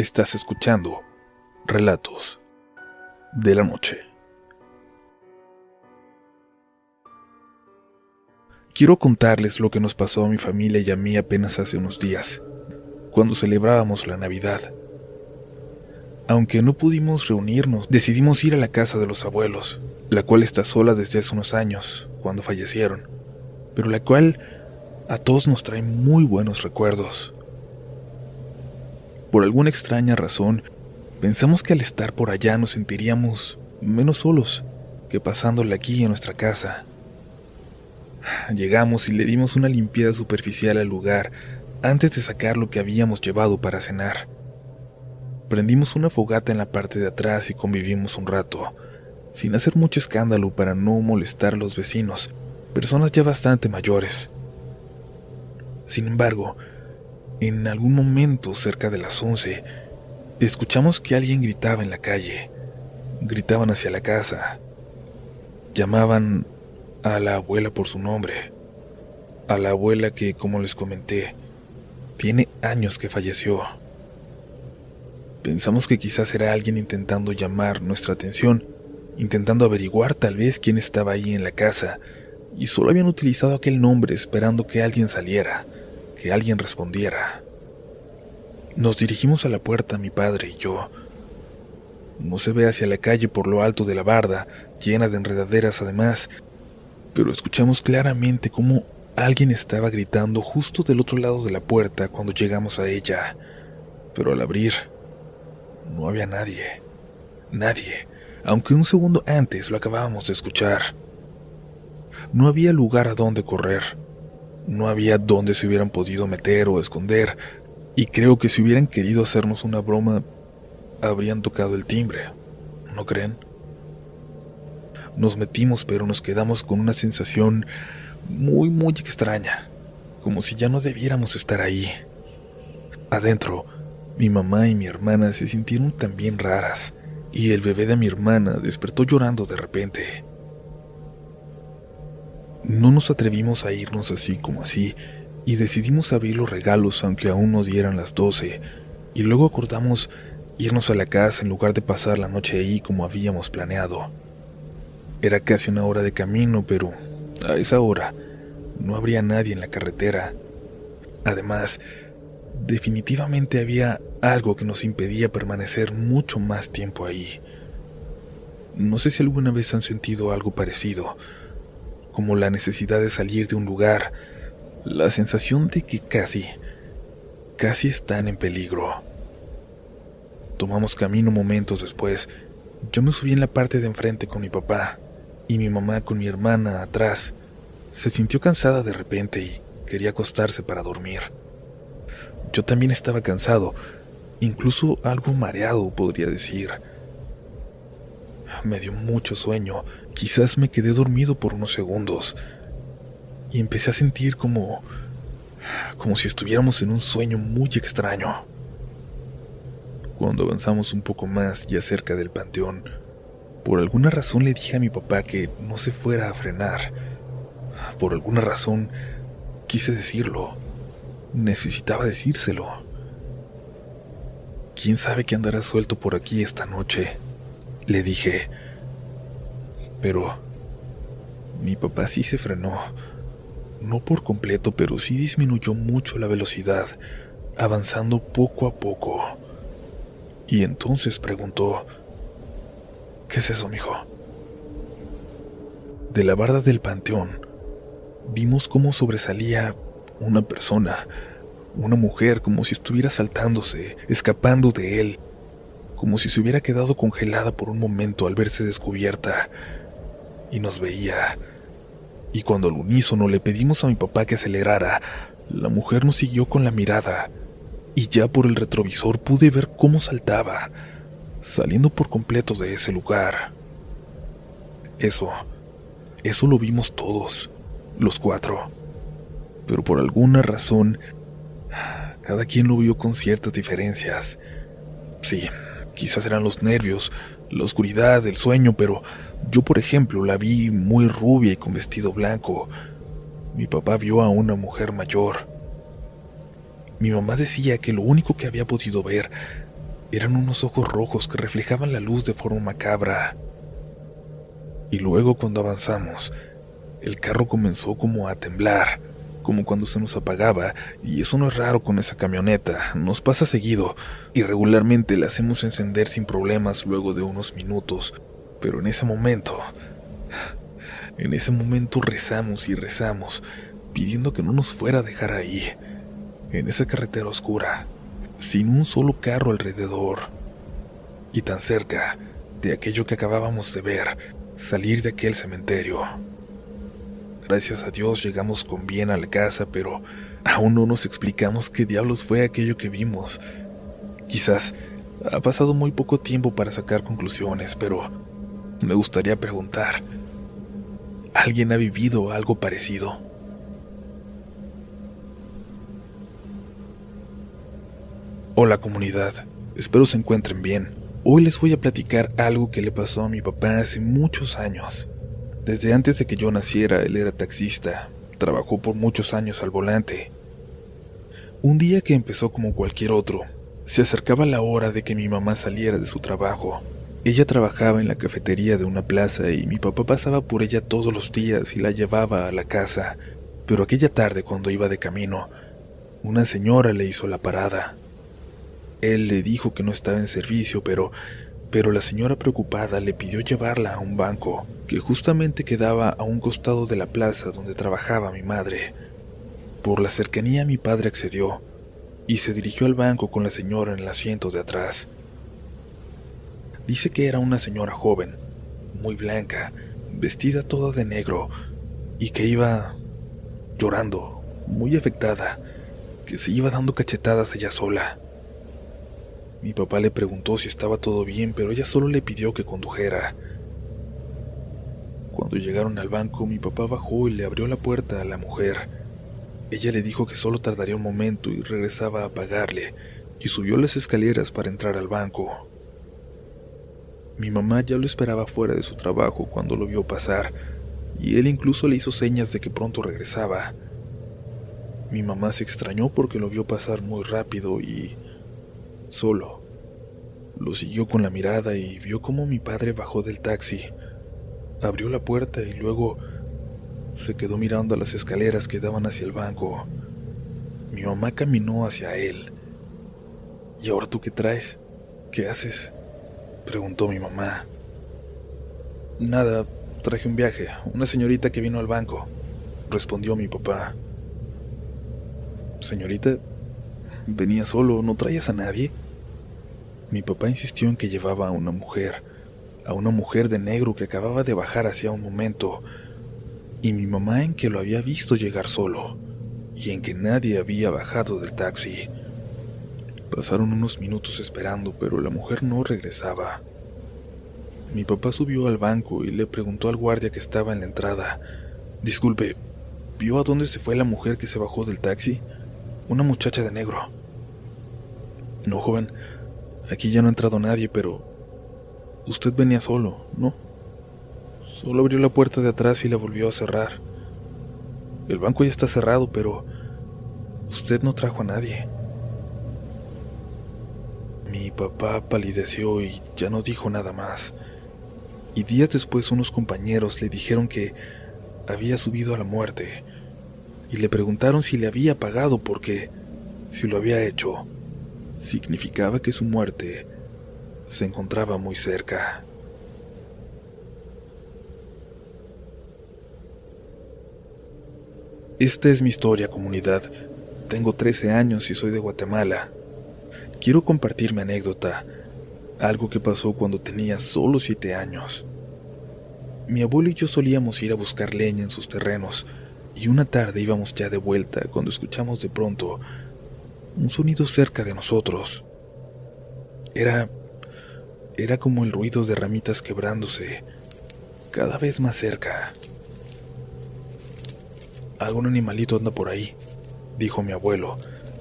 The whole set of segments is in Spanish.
Estás escuchando Relatos de la Noche. Quiero contarles lo que nos pasó a mi familia y a mí apenas hace unos días, cuando celebrábamos la Navidad. Aunque no pudimos reunirnos, decidimos ir a la casa de los abuelos, la cual está sola desde hace unos años, cuando fallecieron, pero la cual a todos nos trae muy buenos recuerdos. Por alguna extraña razón, pensamos que al estar por allá nos sentiríamos menos solos que pasándole aquí en nuestra casa. Llegamos y le dimos una limpieza superficial al lugar antes de sacar lo que habíamos llevado para cenar. Prendimos una fogata en la parte de atrás y convivimos un rato, sin hacer mucho escándalo para no molestar a los vecinos, personas ya bastante mayores. Sin embargo, en algún momento, cerca de las once, escuchamos que alguien gritaba en la calle. Gritaban hacia la casa. Llamaban a la abuela por su nombre. A la abuela que, como les comenté, tiene años que falleció. Pensamos que quizás era alguien intentando llamar nuestra atención, intentando averiguar tal vez quién estaba ahí en la casa, y solo habían utilizado aquel nombre esperando que alguien saliera que alguien respondiera. Nos dirigimos a la puerta, mi padre y yo. No se ve hacia la calle por lo alto de la barda, llena de enredaderas además, pero escuchamos claramente cómo alguien estaba gritando justo del otro lado de la puerta cuando llegamos a ella. Pero al abrir, no había nadie. Nadie, aunque un segundo antes lo acabábamos de escuchar. No había lugar a donde correr. No había dónde se hubieran podido meter o esconder, y creo que si hubieran querido hacernos una broma, habrían tocado el timbre, ¿no creen? Nos metimos, pero nos quedamos con una sensación muy, muy extraña, como si ya no debiéramos estar ahí. Adentro, mi mamá y mi hermana se sintieron también raras, y el bebé de mi hermana despertó llorando de repente. No nos atrevimos a irnos así como así, y decidimos abrir los regalos aunque aún nos dieran las doce, y luego acordamos irnos a la casa en lugar de pasar la noche ahí como habíamos planeado. Era casi una hora de camino, pero a esa hora no habría nadie en la carretera. Además, definitivamente había algo que nos impedía permanecer mucho más tiempo ahí. No sé si alguna vez han sentido algo parecido, como la necesidad de salir de un lugar, la sensación de que casi, casi están en peligro. Tomamos camino momentos después. Yo me subí en la parte de enfrente con mi papá y mi mamá con mi hermana atrás. Se sintió cansada de repente y quería acostarse para dormir. Yo también estaba cansado, incluso algo mareado, podría decir. Me dio mucho sueño Quizás me quedé dormido por unos segundos y empecé a sentir como como si estuviéramos en un sueño muy extraño. Cuando avanzamos un poco más ya cerca del panteón, por alguna razón le dije a mi papá que no se fuera a frenar. Por alguna razón quise decirlo. Necesitaba decírselo. ¿Quién sabe que andará suelto por aquí esta noche? Le dije. Pero mi papá sí se frenó. No por completo, pero sí disminuyó mucho la velocidad, avanzando poco a poco. Y entonces preguntó, ¿qué es eso, mijo? De la barda del panteón, vimos cómo sobresalía una persona, una mujer, como si estuviera saltándose, escapando de él, como si se hubiera quedado congelada por un momento al verse descubierta y nos veía. Y cuando al unísono le pedimos a mi papá que acelerara, la mujer nos siguió con la mirada, y ya por el retrovisor pude ver cómo saltaba, saliendo por completo de ese lugar. Eso, eso lo vimos todos, los cuatro. Pero por alguna razón, cada quien lo vio con ciertas diferencias. Sí, quizás eran los nervios, la oscuridad, el sueño, pero yo, por ejemplo, la vi muy rubia y con vestido blanco. Mi papá vio a una mujer mayor. Mi mamá decía que lo único que había podido ver Eran unos ojos rojos que reflejaban la luz de forma macabra. Y luego cuando avanzamos, el carro comenzó como a temblar, como cuando se nos apagaba, y eso no es raro con esa camioneta, nos pasa seguido, y regularmente la hacemos encender sin problemas luego de unos minutos, pero en ese momento, en ese momento rezamos y rezamos, pidiendo que no nos fuera a dejar ahí, en esa carretera oscura, sin un solo carro alrededor, y tan cerca de aquello que acabábamos de ver, salir de aquel cementerio. Gracias a Dios llegamos con bien a la casa, pero aún no nos explicamos qué diablos fue aquello que vimos. Quizás ha pasado muy poco tiempo para sacar conclusiones, pero me gustaría preguntar, ¿alguien ha vivido algo parecido? Hola comunidad, espero se encuentren bien. Hoy les voy a platicar algo que le pasó a mi papá hace muchos años. Desde antes de que yo naciera, él era taxista, trabajó por muchos años al volante. Un día que empezó como cualquier otro, se acercaba la hora de que mi mamá saliera de su trabajo. Ella trabajaba en la cafetería de una plaza y mi papá pasaba por ella todos los días y la llevaba a la casa, pero aquella tarde cuando iba de camino, una señora le hizo la parada. Él le dijo que no estaba en servicio, pero pero la señora preocupada le pidió llevarla a un banco que justamente quedaba a un costado de la plaza donde trabajaba mi madre. Por la cercanía mi padre accedió y se dirigió al banco con la señora en el asiento de atrás. Dice que era una señora joven, muy blanca, vestida toda de negro y que iba llorando, muy afectada, que se iba dando cachetadas ella sola. Mi papá le preguntó si estaba todo bien, pero ella solo le pidió que condujera. Cuando llegaron al banco, mi papá bajó y le abrió la puerta a la mujer. Ella le dijo que solo tardaría un momento y regresaba a pagarle, y subió las escaleras para entrar al banco. Mi mamá ya lo esperaba fuera de su trabajo cuando lo vio pasar, y él incluso le hizo señas de que pronto regresaba. Mi mamá se extrañó porque lo vio pasar muy rápido y solo. Lo siguió con la mirada y vio cómo mi padre bajó del taxi, abrió la puerta y luego se quedó mirando a las escaleras que daban hacia el banco. Mi mamá caminó hacia él. ¿Y ahora tú qué traes? ¿Qué haces? preguntó mi mamá. Nada, traje un viaje, una señorita que vino al banco, respondió mi papá. Señorita, venía solo, ¿no traías a nadie? Mi papá insistió en que llevaba a una mujer, a una mujer de negro que acababa de bajar hacía un momento, y mi mamá en que lo había visto llegar solo, y en que nadie había bajado del taxi. Pasaron unos minutos esperando, pero la mujer no regresaba. Mi papá subió al banco y le preguntó al guardia que estaba en la entrada, Disculpe, ¿vio a dónde se fue la mujer que se bajó del taxi? Una muchacha de negro. No, joven, Aquí ya no ha entrado nadie, pero usted venía solo, ¿no? Solo abrió la puerta de atrás y la volvió a cerrar. El banco ya está cerrado, pero usted no trajo a nadie. Mi papá palideció y ya no dijo nada más. Y días después unos compañeros le dijeron que había subido a la muerte y le preguntaron si le había pagado porque, si lo había hecho, significaba que su muerte se encontraba muy cerca. Esta es mi historia, comunidad. Tengo 13 años y soy de Guatemala. Quiero compartir mi anécdota, algo que pasó cuando tenía solo 7 años. Mi abuelo y yo solíamos ir a buscar leña en sus terrenos, y una tarde íbamos ya de vuelta cuando escuchamos de pronto un sonido cerca de nosotros. Era... era como el ruido de ramitas quebrándose, cada vez más cerca. Algún animalito anda por ahí, dijo mi abuelo,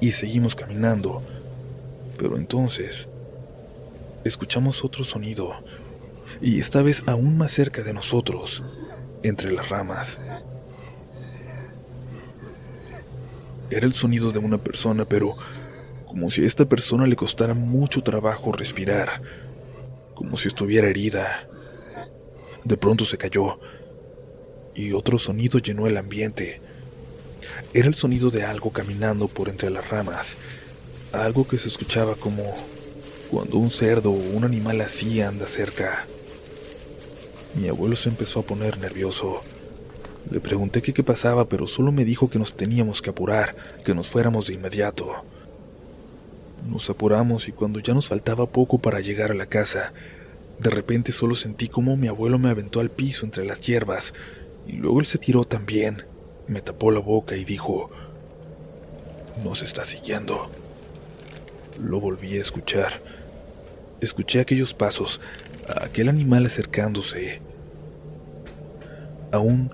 y seguimos caminando. Pero entonces escuchamos otro sonido, y esta vez aún más cerca de nosotros, entre las ramas. Era el sonido de una persona, pero como si a esta persona le costara mucho trabajo respirar, como si estuviera herida. De pronto se cayó y otro sonido llenó el ambiente. Era el sonido de algo caminando por entre las ramas, algo que se escuchaba como cuando un cerdo o un animal así anda cerca. Mi abuelo se empezó a poner nervioso. Le pregunté qué pasaba, pero solo me dijo que nos teníamos que apurar, que nos fuéramos de inmediato. Nos apuramos y cuando ya nos faltaba poco para llegar a la casa, de repente solo sentí como mi abuelo me aventó al piso entre las hierbas y luego él se tiró también, me tapó la boca y dijo, nos está siguiendo. Lo volví a escuchar. Escuché aquellos pasos, aquel animal acercándose. Aún,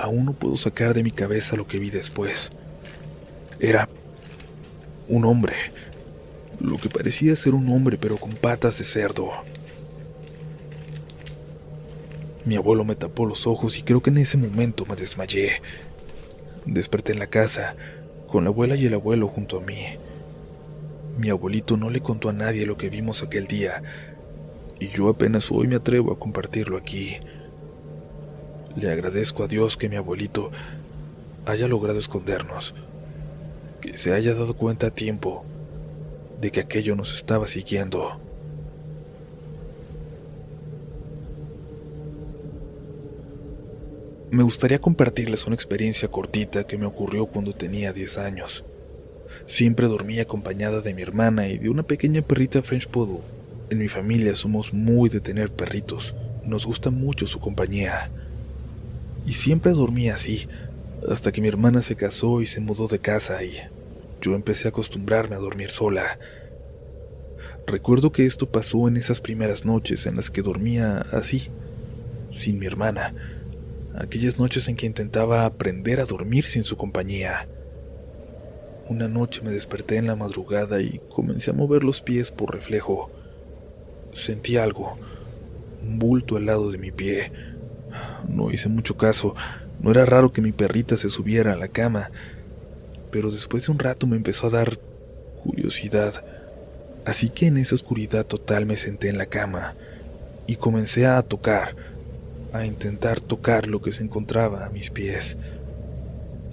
aún no puedo sacar de mi cabeza lo que vi después. Era un hombre, lo que parecía ser un hombre pero con patas de cerdo. Mi abuelo me tapó los ojos y creo que en ese momento me desmayé. Desperté en la casa, con la abuela y el abuelo junto a mí. Mi abuelito no le contó a nadie lo que vimos aquel día, y yo apenas hoy me atrevo a compartirlo aquí. Le agradezco a Dios que mi abuelito haya logrado escondernos, que se haya dado cuenta a tiempo de que aquello nos estaba siguiendo. Me gustaría compartirles una experiencia cortita que me ocurrió cuando tenía 10 años. Siempre dormía acompañada de mi hermana y de una pequeña perrita French Poodle. En mi familia somos muy de tener perritos, nos gusta mucho su compañía. Y siempre dormía así, hasta que mi hermana se casó y se mudó de casa y yo empecé a acostumbrarme a dormir sola. Recuerdo que esto pasó en esas primeras noches en las que dormía así, sin mi hermana aquellas noches en que intentaba aprender a dormir sin su compañía. Una noche me desperté en la madrugada y comencé a mover los pies por reflejo. Sentí algo, un bulto al lado de mi pie. No hice mucho caso, no era raro que mi perrita se subiera a la cama, pero después de un rato me empezó a dar curiosidad, así que en esa oscuridad total me senté en la cama y comencé a tocar, a intentar tocar lo que se encontraba a mis pies.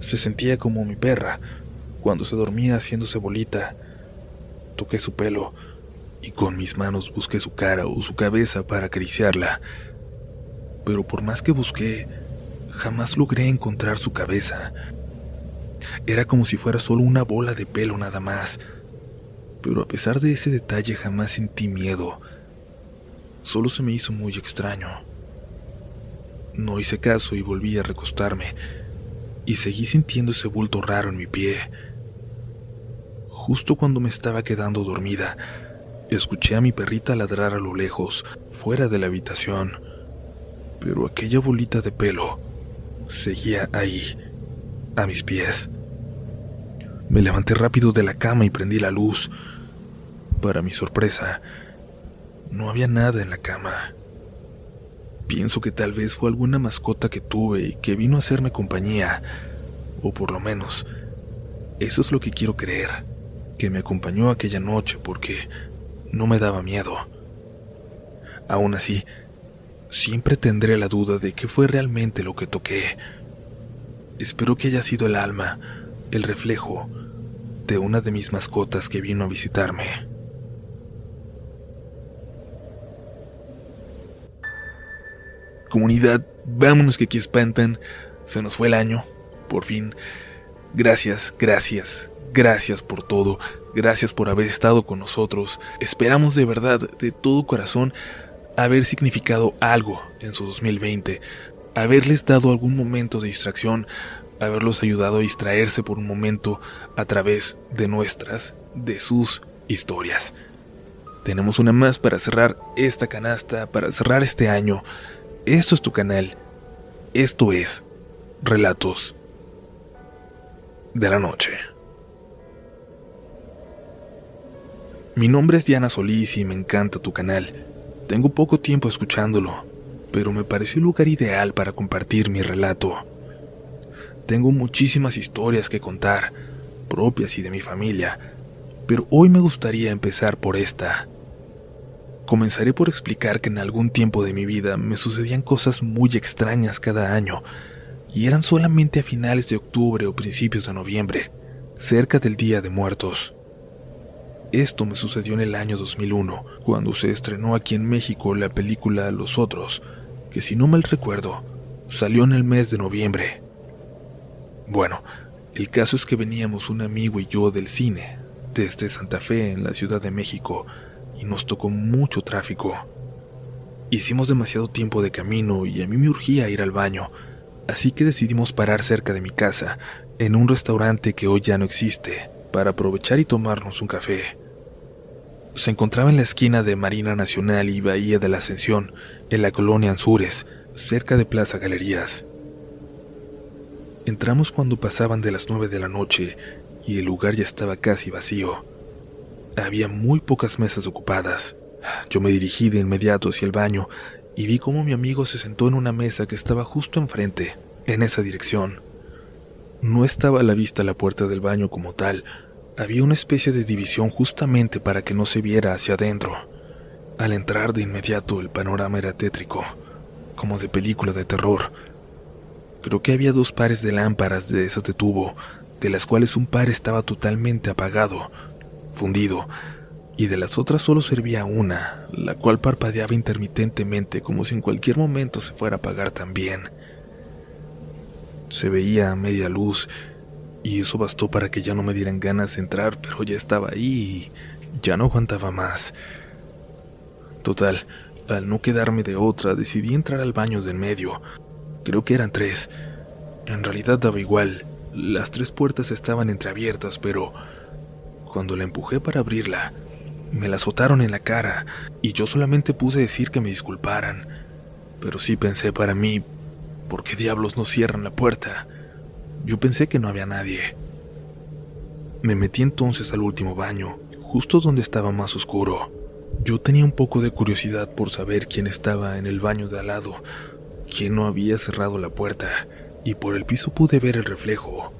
Se sentía como mi perra, cuando se dormía haciéndose bolita. Toqué su pelo y con mis manos busqué su cara o su cabeza para acariciarla. Pero por más que busqué, jamás logré encontrar su cabeza. Era como si fuera solo una bola de pelo nada más. Pero a pesar de ese detalle jamás sentí miedo. Solo se me hizo muy extraño. No hice caso y volví a recostarme, y seguí sintiendo ese bulto raro en mi pie. Justo cuando me estaba quedando dormida, escuché a mi perrita ladrar a lo lejos, fuera de la habitación, pero aquella bolita de pelo seguía ahí, a mis pies. Me levanté rápido de la cama y prendí la luz. Para mi sorpresa, no había nada en la cama. Pienso que tal vez fue alguna mascota que tuve y que vino a hacerme compañía, o por lo menos, eso es lo que quiero creer, que me acompañó aquella noche porque no me daba miedo. Aún así, siempre tendré la duda de qué fue realmente lo que toqué. Espero que haya sido el alma, el reflejo de una de mis mascotas que vino a visitarme. Comunidad, vámonos que aquí espantan. Se nos fue el año, por fin. Gracias, gracias, gracias por todo. Gracias por haber estado con nosotros. Esperamos de verdad, de todo corazón, haber significado algo en su 2020. Haberles dado algún momento de distracción, haberlos ayudado a distraerse por un momento a través de nuestras, de sus historias. Tenemos una más para cerrar esta canasta, para cerrar este año. Esto es tu canal. Esto es Relatos de la Noche. Mi nombre es Diana Solís y me encanta tu canal. Tengo poco tiempo escuchándolo, pero me pareció el lugar ideal para compartir mi relato. Tengo muchísimas historias que contar, propias y de mi familia, pero hoy me gustaría empezar por esta. Comenzaré por explicar que en algún tiempo de mi vida me sucedían cosas muy extrañas cada año, y eran solamente a finales de octubre o principios de noviembre, cerca del Día de Muertos. Esto me sucedió en el año 2001, cuando se estrenó aquí en México la película Los Otros, que si no mal recuerdo, salió en el mes de noviembre. Bueno, el caso es que veníamos un amigo y yo del cine, desde Santa Fe, en la Ciudad de México, y nos tocó mucho tráfico. Hicimos demasiado tiempo de camino y a mí me urgía ir al baño, así que decidimos parar cerca de mi casa, en un restaurante que hoy ya no existe, para aprovechar y tomarnos un café. Se encontraba en la esquina de Marina Nacional y Bahía de la Ascensión, en la colonia Anzures, cerca de Plaza Galerías. Entramos cuando pasaban de las nueve de la noche y el lugar ya estaba casi vacío. Había muy pocas mesas ocupadas. Yo me dirigí de inmediato hacia el baño y vi cómo mi amigo se sentó en una mesa que estaba justo enfrente, en esa dirección. No estaba a la vista la puerta del baño como tal, había una especie de división justamente para que no se viera hacia adentro. Al entrar de inmediato el panorama era tétrico, como de película de terror. Creo que había dos pares de lámparas de esas de tubo, de las cuales un par estaba totalmente apagado, fundido, y de las otras solo servía una, la cual parpadeaba intermitentemente como si en cualquier momento se fuera a apagar también. Se veía a media luz, y eso bastó para que ya no me dieran ganas de entrar, pero ya estaba ahí y ya no aguantaba más. Total, al no quedarme de otra, decidí entrar al baño del medio. Creo que eran tres. En realidad daba igual. Las tres puertas estaban entreabiertas, pero cuando la empujé para abrirla, me la azotaron en la cara y yo solamente puse decir que me disculparan. Pero sí pensé para mí, ¿por qué diablos no cierran la puerta? Yo pensé que no había nadie. Me metí entonces al último baño, justo donde estaba más oscuro. Yo tenía un poco de curiosidad por saber quién estaba en el baño de al lado, quién no había cerrado la puerta, y por el piso pude ver el reflejo.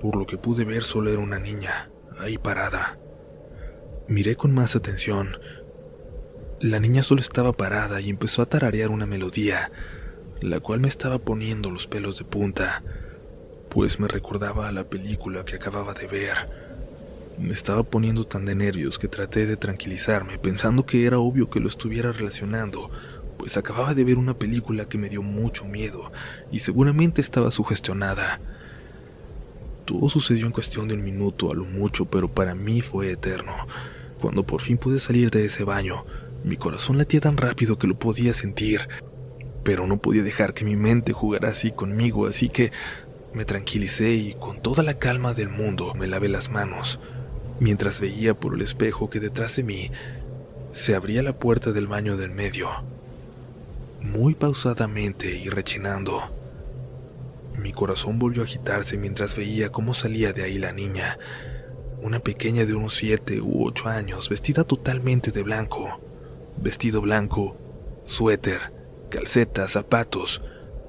Por lo que pude ver solo era una niña, ahí parada. Miré con más atención. La niña solo estaba parada y empezó a tararear una melodía, la cual me estaba poniendo los pelos de punta, pues me recordaba a la película que acababa de ver. Me estaba poniendo tan de nervios que traté de tranquilizarme, pensando que era obvio que lo estuviera relacionando, pues acababa de ver una película que me dio mucho miedo y seguramente estaba sugestionada. Todo sucedió en cuestión de un minuto a lo mucho, pero para mí fue eterno. Cuando por fin pude salir de ese baño, mi corazón latía tan rápido que lo podía sentir, pero no podía dejar que mi mente jugara así conmigo, así que me tranquilicé y con toda la calma del mundo me lavé las manos, mientras veía por el espejo que detrás de mí se abría la puerta del baño del medio, muy pausadamente y rechinando. Mi corazón volvió a agitarse mientras veía cómo salía de ahí la niña, una pequeña de unos siete u ocho años, vestida totalmente de blanco, vestido blanco, suéter, calcetas, zapatos,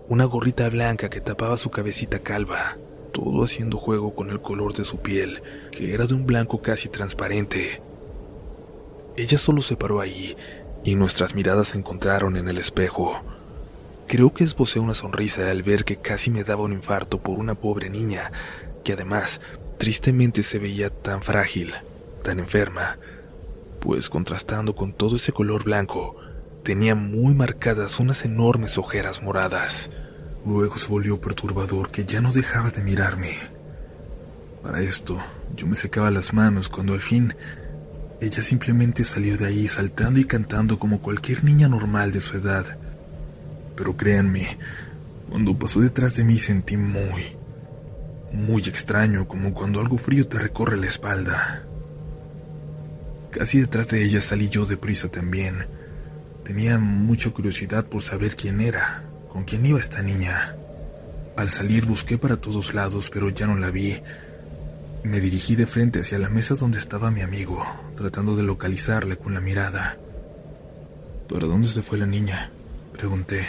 una gorrita blanca que tapaba su cabecita calva, todo haciendo juego con el color de su piel, que era de un blanco casi transparente. Ella solo se paró ahí y nuestras miradas se encontraron en el espejo. Creo que esbocé una sonrisa al ver que casi me daba un infarto por una pobre niña, que además tristemente se veía tan frágil, tan enferma, pues contrastando con todo ese color blanco, tenía muy marcadas unas enormes ojeras moradas. Luego se volvió perturbador que ya no dejaba de mirarme. Para esto, yo me secaba las manos cuando al fin ella simplemente salió de ahí saltando y cantando como cualquier niña normal de su edad. Pero créanme, cuando pasó detrás de mí sentí muy, muy extraño, como cuando algo frío te recorre la espalda. Casi detrás de ella salí yo deprisa también. Tenía mucha curiosidad por saber quién era, con quién iba esta niña. Al salir busqué para todos lados, pero ya no la vi. Me dirigí de frente hacia la mesa donde estaba mi amigo, tratando de localizarle con la mirada. ¿Para dónde se fue la niña? Pregunté.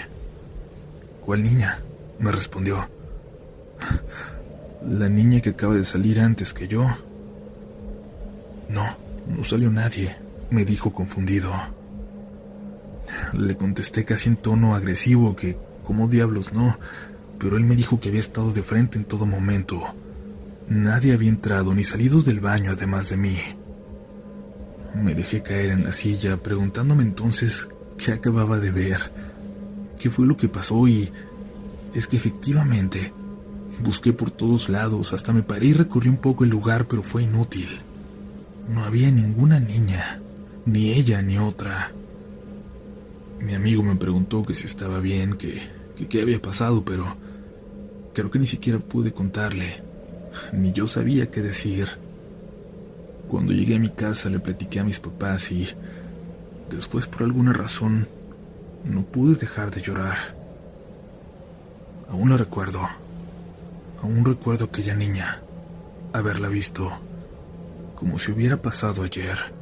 ¿Cuál niña? Me respondió. La niña que acaba de salir antes que yo. No, no salió nadie, me dijo confundido. Le contesté casi en tono agresivo que, como diablos, no, pero él me dijo que había estado de frente en todo momento. Nadie había entrado ni salido del baño además de mí. Me dejé caer en la silla preguntándome entonces qué acababa de ver, qué fue lo que pasó y es que efectivamente busqué por todos lados, hasta me paré y recorrí un poco el lugar, pero fue inútil. No había ninguna niña, ni ella ni otra. Mi amigo me preguntó que si estaba bien, que, qué había pasado, pero creo que ni siquiera pude contarle. Ni yo sabía qué decir. Cuando llegué a mi casa le platiqué a mis papás y después por alguna razón no pude dejar de llorar. Aún lo recuerdo. Aún recuerdo aquella niña, haberla visto como si hubiera pasado ayer.